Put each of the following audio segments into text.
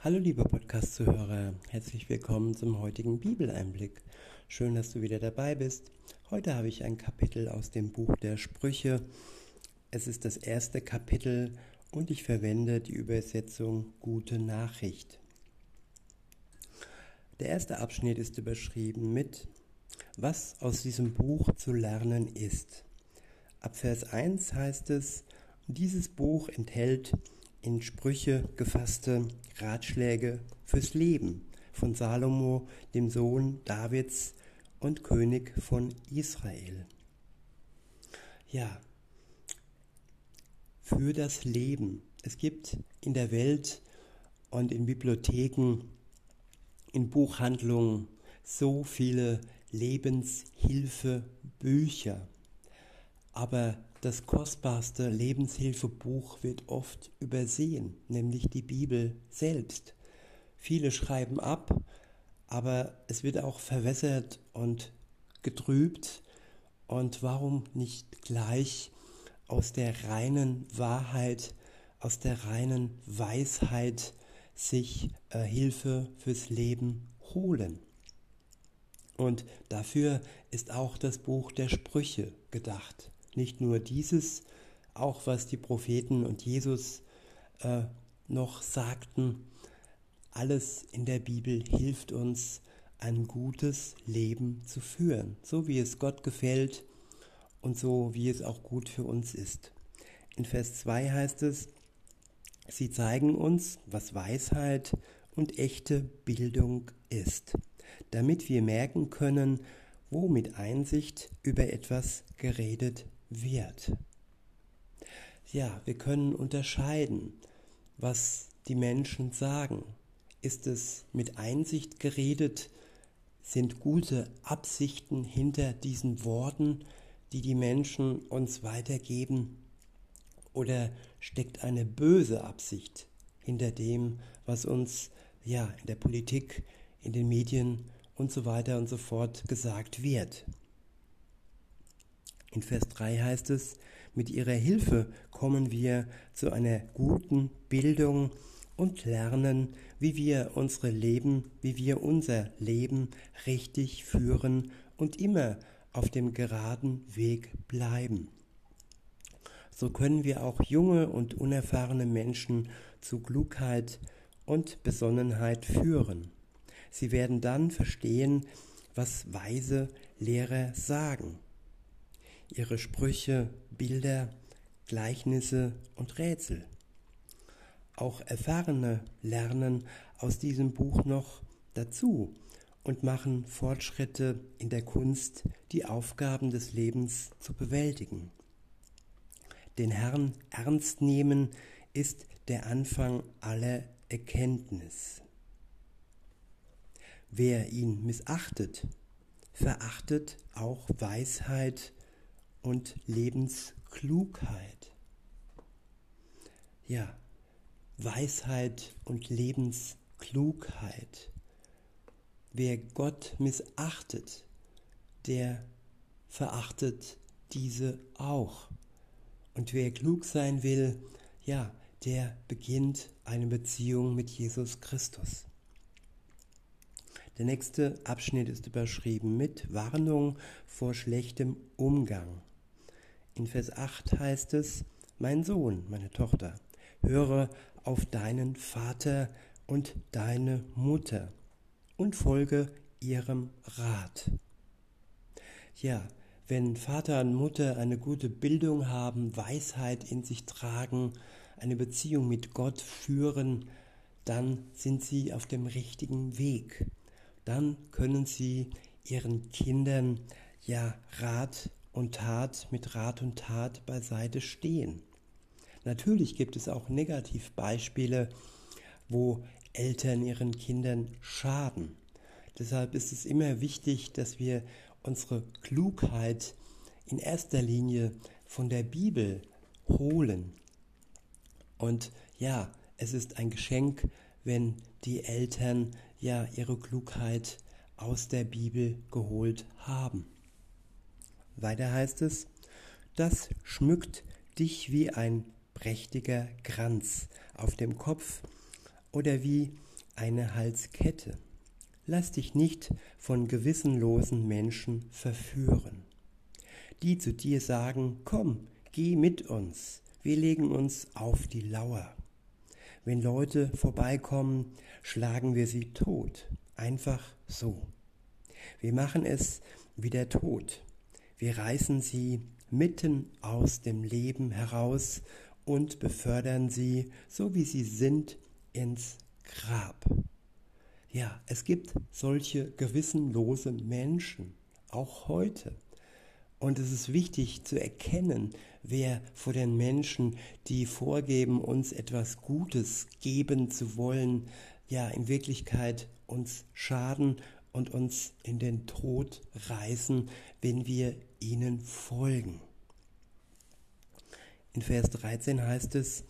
Hallo liebe Podcast-Zuhörer, herzlich willkommen zum heutigen Bibeleinblick. Schön, dass du wieder dabei bist. Heute habe ich ein Kapitel aus dem Buch der Sprüche. Es ist das erste Kapitel und ich verwende die Übersetzung Gute Nachricht. Der erste Abschnitt ist überschrieben mit Was aus diesem Buch zu lernen ist. Ab Vers 1 heißt es, dieses Buch enthält in Sprüche gefasste Ratschläge fürs Leben von Salomo, dem Sohn Davids und König von Israel. Ja, für das Leben. Es gibt in der Welt und in Bibliotheken, in Buchhandlungen so viele Lebenshilfebücher. Aber das kostbarste Lebenshilfebuch wird oft übersehen, nämlich die Bibel selbst. Viele schreiben ab, aber es wird auch verwässert und getrübt. Und warum nicht gleich aus der reinen Wahrheit, aus der reinen Weisheit sich äh, Hilfe fürs Leben holen? Und dafür ist auch das Buch der Sprüche gedacht. Nicht nur dieses, auch was die Propheten und Jesus äh, noch sagten, alles in der Bibel hilft uns, ein gutes Leben zu führen, so wie es Gott gefällt und so wie es auch gut für uns ist. In Vers 2 heißt es, sie zeigen uns, was Weisheit und echte Bildung ist, damit wir merken können, wo mit Einsicht über etwas geredet wird. Ja, wir können unterscheiden, was die Menschen sagen. Ist es mit Einsicht geredet? Sind gute Absichten hinter diesen Worten, die die Menschen uns weitergeben? Oder steckt eine böse Absicht hinter dem, was uns ja in der Politik, in den Medien und so weiter und so fort gesagt wird? In Vers 3 heißt es, mit ihrer Hilfe kommen wir zu einer guten Bildung und lernen, wie wir unsere Leben, wie wir unser Leben richtig führen und immer auf dem geraden Weg bleiben. So können wir auch junge und unerfahrene Menschen zu Klugheit und Besonnenheit führen. Sie werden dann verstehen, was weise Lehrer sagen ihre Sprüche, Bilder, Gleichnisse und Rätsel. Auch Erfahrene lernen aus diesem Buch noch dazu und machen Fortschritte in der Kunst, die Aufgaben des Lebens zu bewältigen. Den Herrn ernst nehmen ist der Anfang aller Erkenntnis. Wer ihn missachtet, verachtet auch Weisheit und Lebensklugheit. Ja, Weisheit und Lebensklugheit. Wer Gott missachtet, der verachtet diese auch. Und wer klug sein will, ja, der beginnt eine Beziehung mit Jesus Christus. Der nächste Abschnitt ist überschrieben mit Warnung vor schlechtem Umgang. In Vers 8 heißt es, mein Sohn, meine Tochter, höre auf deinen Vater und deine Mutter und folge ihrem Rat. Ja, wenn Vater und Mutter eine gute Bildung haben, Weisheit in sich tragen, eine Beziehung mit Gott führen, dann sind sie auf dem richtigen Weg. Dann können sie ihren Kindern ja Rat und Tat mit Rat und Tat beiseite stehen. Natürlich gibt es auch Negativbeispiele, wo Eltern ihren Kindern schaden. Deshalb ist es immer wichtig, dass wir unsere Klugheit in erster Linie von der Bibel holen. Und ja, es ist ein Geschenk, wenn die Eltern ja ihre Klugheit aus der Bibel geholt haben. Weiter heißt es, das schmückt dich wie ein prächtiger Kranz auf dem Kopf oder wie eine Halskette. Lass dich nicht von gewissenlosen Menschen verführen, die zu dir sagen, komm, geh mit uns, wir legen uns auf die Lauer. Wenn Leute vorbeikommen, schlagen wir sie tot, einfach so. Wir machen es wie der Tod. Wir reißen sie mitten aus dem Leben heraus und befördern sie, so wie sie sind, ins Grab. Ja, es gibt solche gewissenlose Menschen, auch heute. Und es ist wichtig zu erkennen, wer vor den Menschen, die vorgeben, uns etwas Gutes geben zu wollen, ja in Wirklichkeit uns schaden und uns in den Tod reißen, wenn wir ihnen folgen. In Vers 13 heißt es,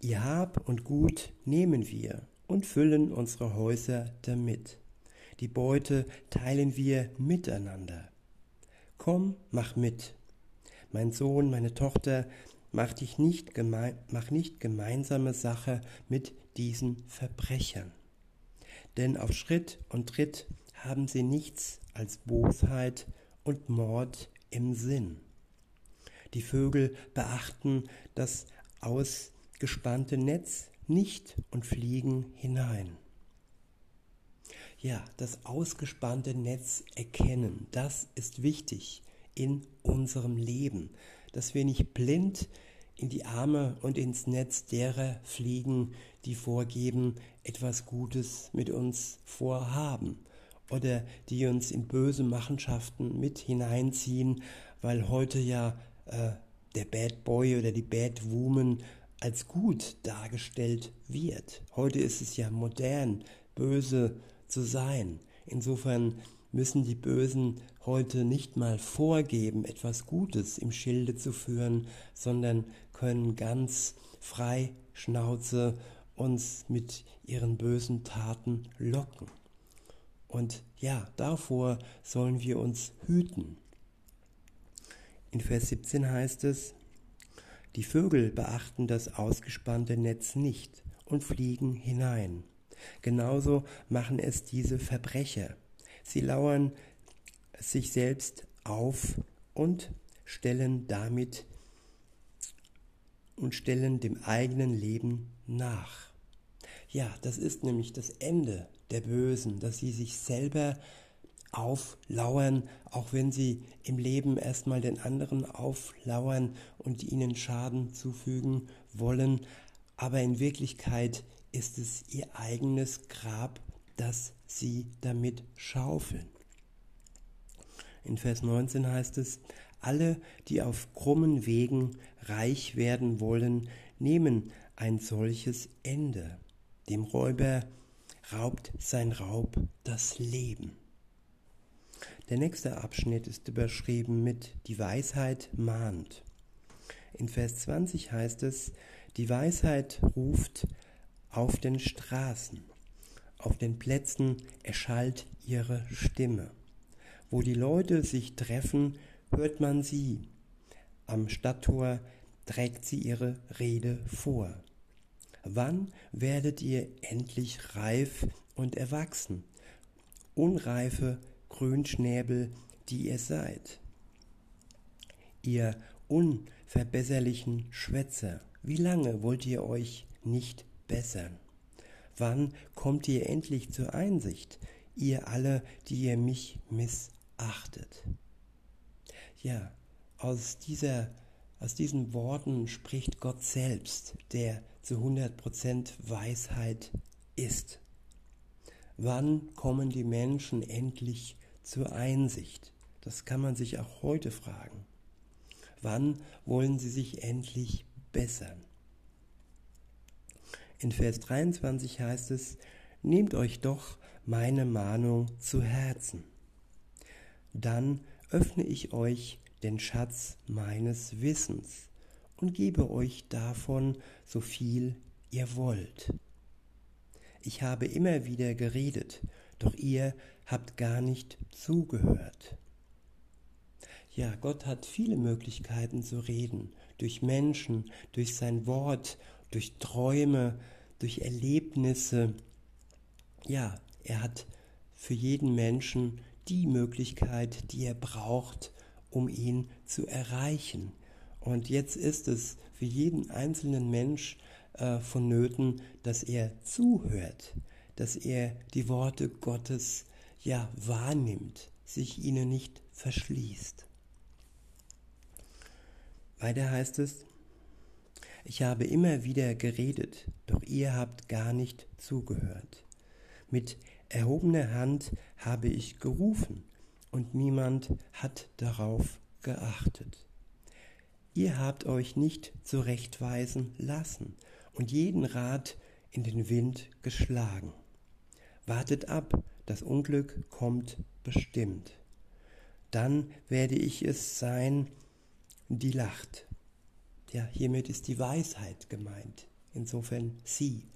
Ihr Hab und Gut nehmen wir und füllen unsere Häuser damit. Die Beute teilen wir miteinander. Komm, mach mit. Mein Sohn, meine Tochter, mach dich nicht, geme mach nicht gemeinsame Sache mit diesen Verbrechern. Denn auf Schritt und Tritt haben sie nichts als Bosheit und Mord im Sinn. Die Vögel beachten das ausgespannte Netz nicht und fliegen hinein. Ja, das ausgespannte Netz erkennen, das ist wichtig in unserem Leben, dass wir nicht blind in die Arme und ins Netz derer fliegen, die vorgeben, etwas Gutes mit uns vorhaben oder die uns in böse Machenschaften mit hineinziehen, weil heute ja äh, der Bad Boy oder die Bad Woman als gut dargestellt wird. Heute ist es ja modern, böse zu sein. Insofern müssen die Bösen heute nicht mal vorgeben, etwas Gutes im Schilde zu führen, sondern können ganz frei Schnauze uns mit ihren bösen Taten locken. Und ja, davor sollen wir uns hüten. In Vers 17 heißt es, die Vögel beachten das ausgespannte Netz nicht und fliegen hinein. Genauso machen es diese Verbrecher. Sie lauern sich selbst auf und stellen damit und stellen dem eigenen Leben nach. Ja, das ist nämlich das Ende der Bösen, dass sie sich selber auflauern, auch wenn sie im Leben erstmal den anderen auflauern und ihnen Schaden zufügen wollen, aber in Wirklichkeit ist es ihr eigenes Grab, das sie damit schaufeln. In Vers 19 heißt es, alle, die auf krummen Wegen reich werden wollen, nehmen ein solches Ende. Dem Räuber raubt sein Raub das Leben. Der nächste Abschnitt ist überschrieben mit Die Weisheit mahnt. In Vers 20 heißt es, die Weisheit ruft auf den Straßen, auf den Plätzen erschallt ihre Stimme. Wo die Leute sich treffen, hört man sie. Am Stadttor trägt sie ihre Rede vor. Wann werdet ihr endlich reif und erwachsen? Unreife Grünschnäbel, die ihr seid. Ihr unverbesserlichen Schwätzer, wie lange wollt ihr euch nicht bessern? Wann kommt ihr endlich zur Einsicht, ihr alle, die ihr mich missachtet? Ja, aus, dieser, aus diesen Worten spricht Gott selbst, der zu 100% Weisheit ist. Wann kommen die Menschen endlich zur Einsicht? Das kann man sich auch heute fragen. Wann wollen sie sich endlich bessern? In Vers 23 heißt es, Nehmt euch doch meine Mahnung zu Herzen. Dann öffne ich euch den Schatz meines Wissens und gebe euch davon so viel ihr wollt. Ich habe immer wieder geredet, doch ihr habt gar nicht zugehört. Ja, Gott hat viele Möglichkeiten zu reden, durch Menschen, durch sein Wort, durch Träume, durch Erlebnisse, ja, er hat für jeden Menschen die Möglichkeit, die er braucht, um ihn zu erreichen. Und jetzt ist es für jeden einzelnen Mensch äh, vonnöten, dass er zuhört, dass er die Worte Gottes ja wahrnimmt, sich ihnen nicht verschließt. Weiter heißt es, ich habe immer wieder geredet, doch ihr habt gar nicht zugehört. Mit erhobener Hand habe ich gerufen, und niemand hat darauf geachtet. Ihr habt euch nicht zurechtweisen lassen und jeden Rat in den Wind geschlagen. Wartet ab, das Unglück kommt bestimmt. Dann werde ich es sein, die lacht. Ja, hiermit ist die Weisheit gemeint. Insofern sie.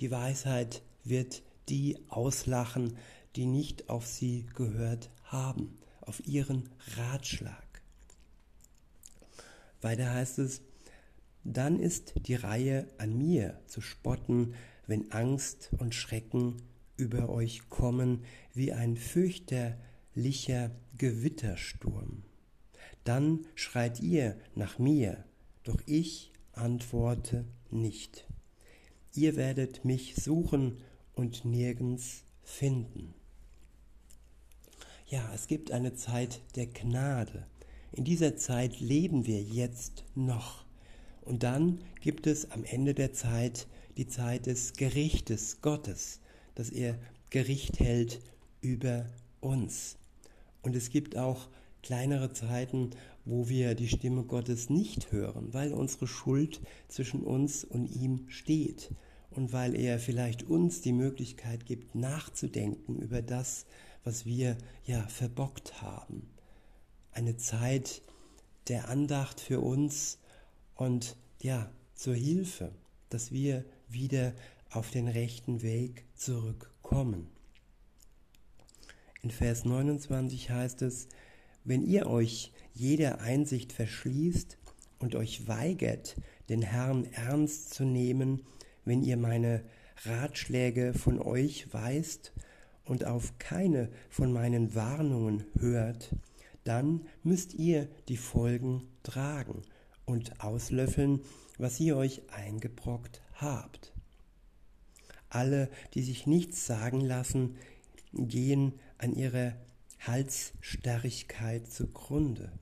Die Weisheit wird die auslachen, die nicht auf sie gehört haben, auf ihren Ratschlag. Weiter heißt es, dann ist die Reihe an mir zu spotten, wenn Angst und Schrecken über euch kommen wie ein fürchterlicher Gewittersturm. Dann schreit ihr nach mir, doch ich antworte nicht. Ihr werdet mich suchen und nirgends finden. Ja, es gibt eine Zeit der Gnade. In dieser Zeit leben wir jetzt noch. Und dann gibt es am Ende der Zeit die Zeit des Gerichtes Gottes, dass er Gericht hält über uns. Und es gibt auch kleinere Zeiten, wo wir die Stimme Gottes nicht hören, weil unsere Schuld zwischen uns und ihm steht und weil er vielleicht uns die Möglichkeit gibt, nachzudenken über das, was wir ja verbockt haben. Eine Zeit der Andacht für uns und ja, zur Hilfe, dass wir wieder auf den rechten Weg zurückkommen. In Vers 29 heißt es, wenn ihr euch jeder Einsicht verschließt und euch weigert, den Herrn ernst zu nehmen, wenn ihr meine Ratschläge von euch weist und auf keine von meinen Warnungen hört, dann müsst ihr die Folgen tragen und auslöffeln, was ihr euch eingebrockt habt. Alle, die sich nichts sagen lassen, gehen an ihrer Halsstarrigkeit zugrunde,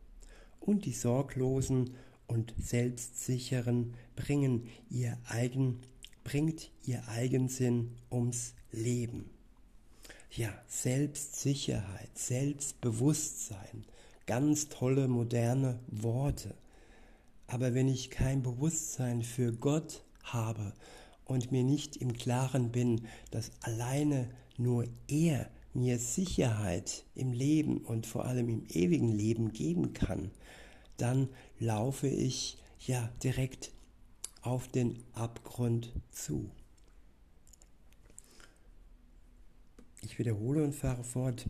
und die Sorglosen und Selbstsicheren bringen ihr eigen, bringt ihr Eigensinn ums Leben. Ja, Selbstsicherheit, Selbstbewusstsein, ganz tolle moderne Worte. Aber wenn ich kein Bewusstsein für Gott habe und mir nicht im Klaren bin, dass alleine nur er mir Sicherheit im Leben und vor allem im ewigen Leben geben kann, dann laufe ich ja direkt auf den Abgrund zu. Ich wiederhole und fahre fort.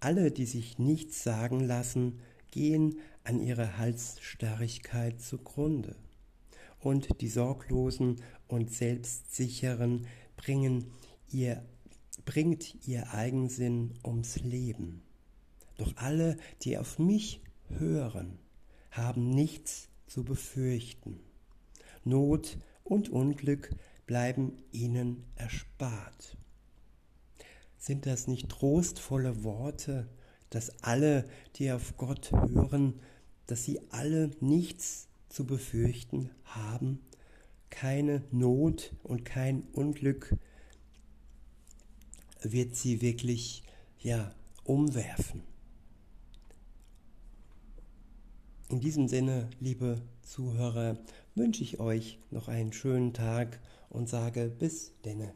Alle, die sich nichts sagen lassen, gehen an ihrer Halsstarrigkeit zugrunde. Und die Sorglosen und Selbstsicheren bringen ihr, bringt ihr Eigensinn ums Leben. Doch alle, die auf mich hören, haben nichts zu befürchten. Not und Unglück bleiben ihnen erspart. Sind das nicht trostvolle Worte, dass alle, die auf Gott hören, dass sie alle nichts zu befürchten haben, keine Not und kein Unglück wird sie wirklich ja umwerfen. In diesem Sinne, liebe Zuhörer, wünsche ich euch noch einen schönen Tag und sage bis denne.